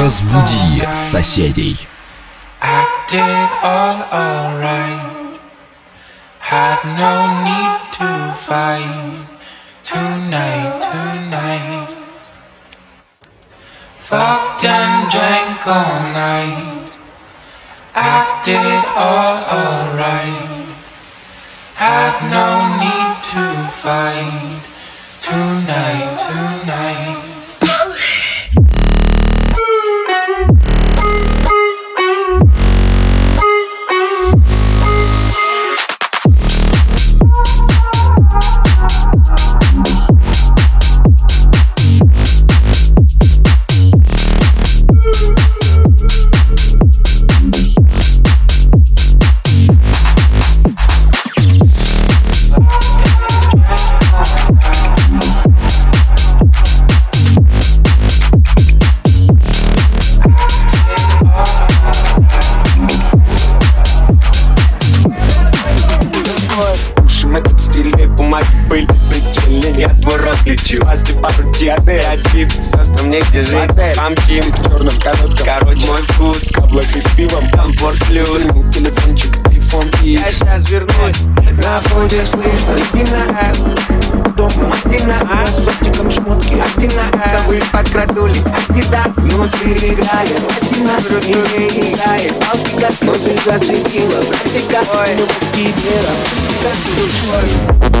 Разбуди соседей. I did all alright. Had no need to fight tonight, tonight. Fucked and drank all night. I did all alright. Had no need to fight tonight, tonight. Тобой подкрадули Адидас Внутри играет Один на другие играет Палки как Но ты зацепила. Братика Ну кипера Как душой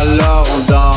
Alors on danse.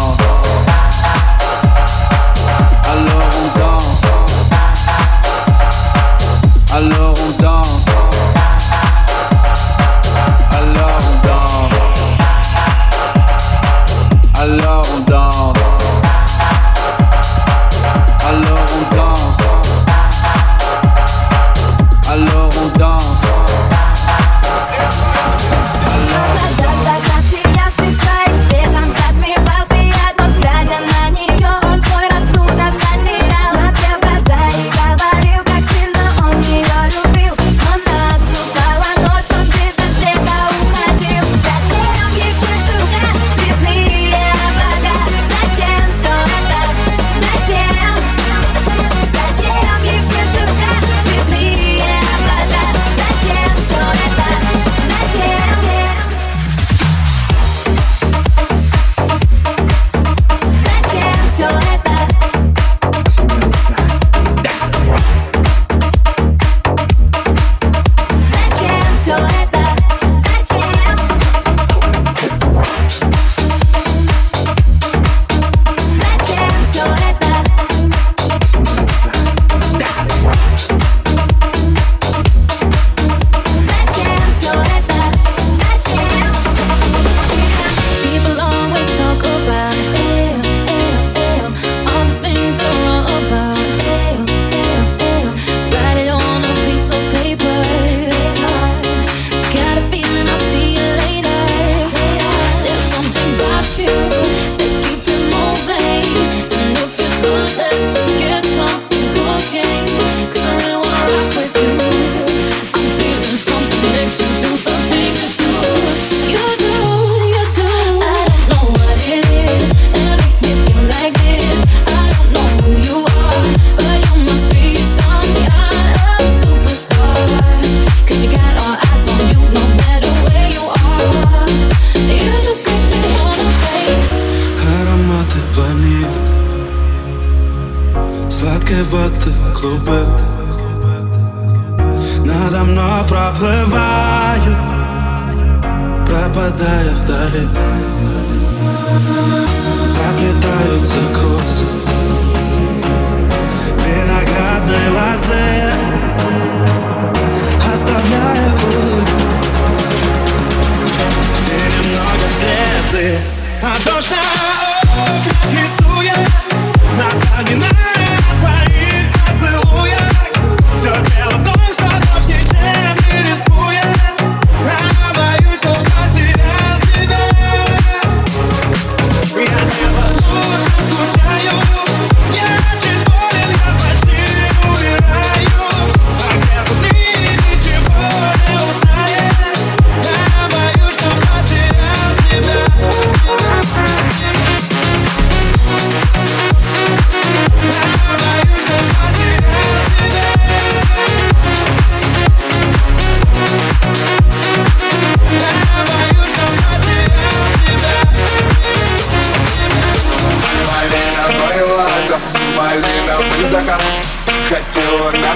клуби надо мной проплываю, пропадая вдали.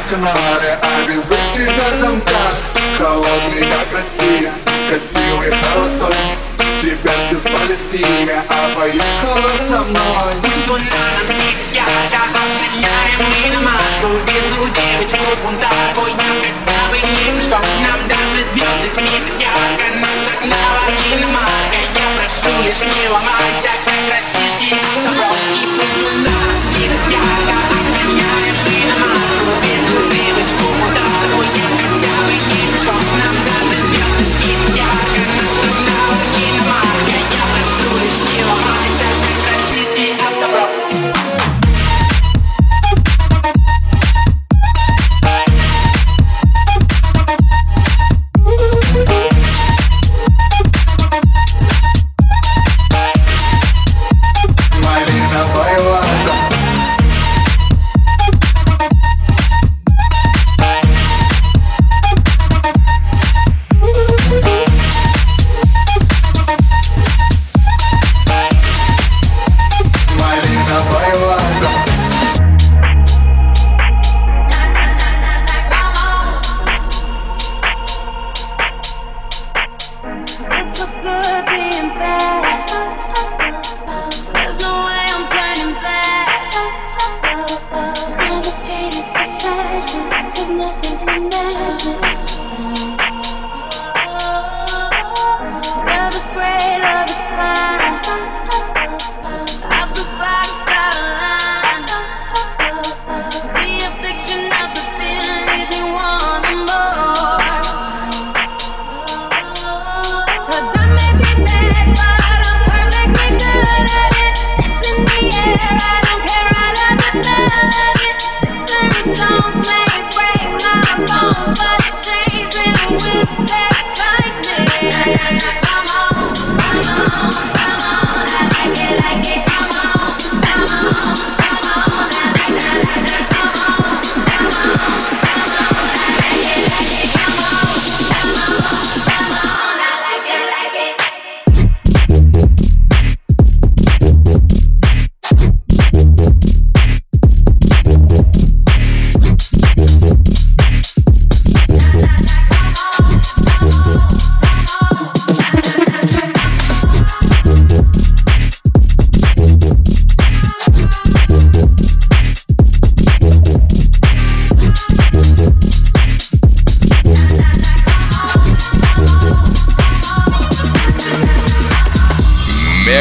Канаре, а без тебя замка. Холодный, как Россия, красивый холостой. Тебя все звали с ними, а поехала со мной. Мусульманом всегда, да, отменяем миноматку Везу девочку бунтарку, я пред собой немешком Нам даже звезды светят ярко, нас так навалили марка. Я прошу лишь не ломайся.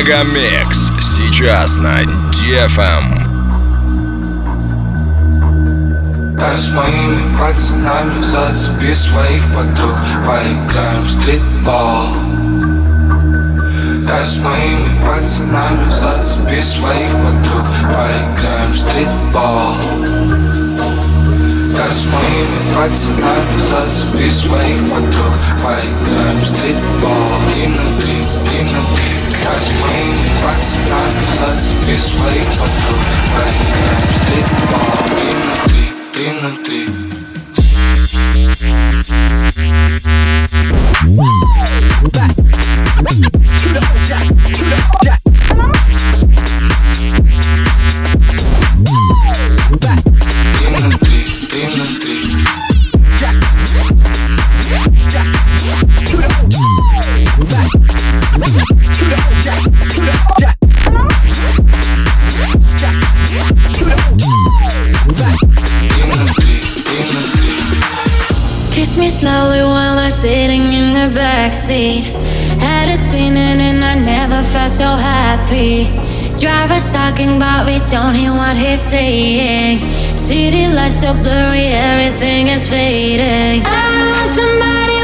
Мегамикс. Сейчас на Дефом. Эм. Я с моими пацанами зацепи своих подруг. Поиграем в стритбол. Я с моими пацанами зацепи своих подруг. Поиграем в стритбол. Я с моими пацанами зацепи своих подруг. Поиграем в стритбол. Три на три, три на три. catch me. but we don't hear what he's saying. City lights are blurry, everything is fading. I want somebody.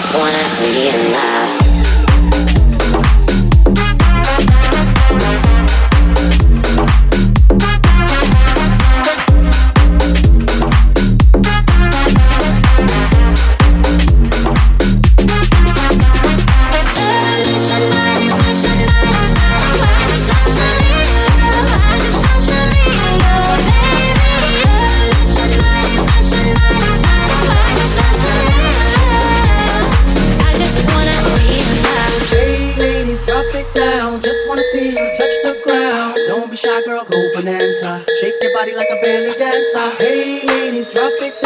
just wanna be alive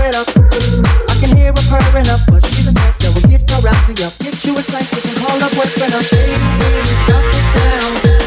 I can hear her purring up, but she's a mess that will get her to you. Get you a slice, we can call up what's been up. Shake it, shut it down.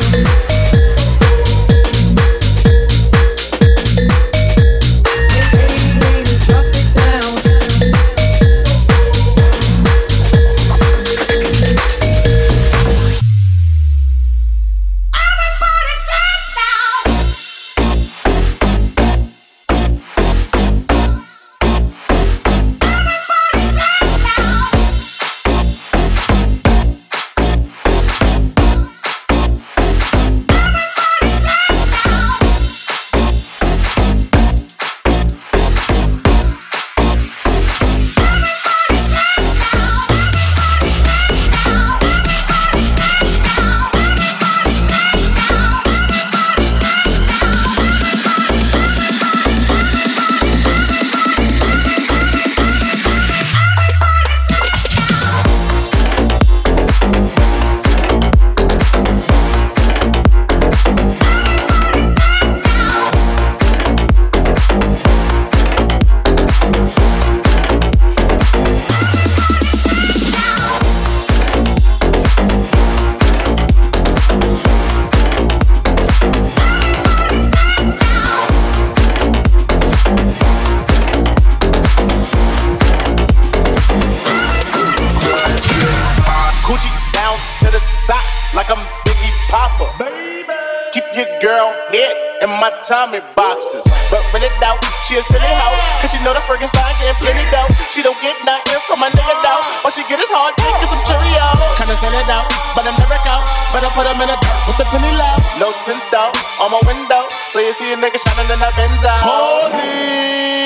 my window. So you see a nigga shining in that Benz out. Holy.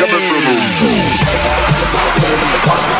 Coming the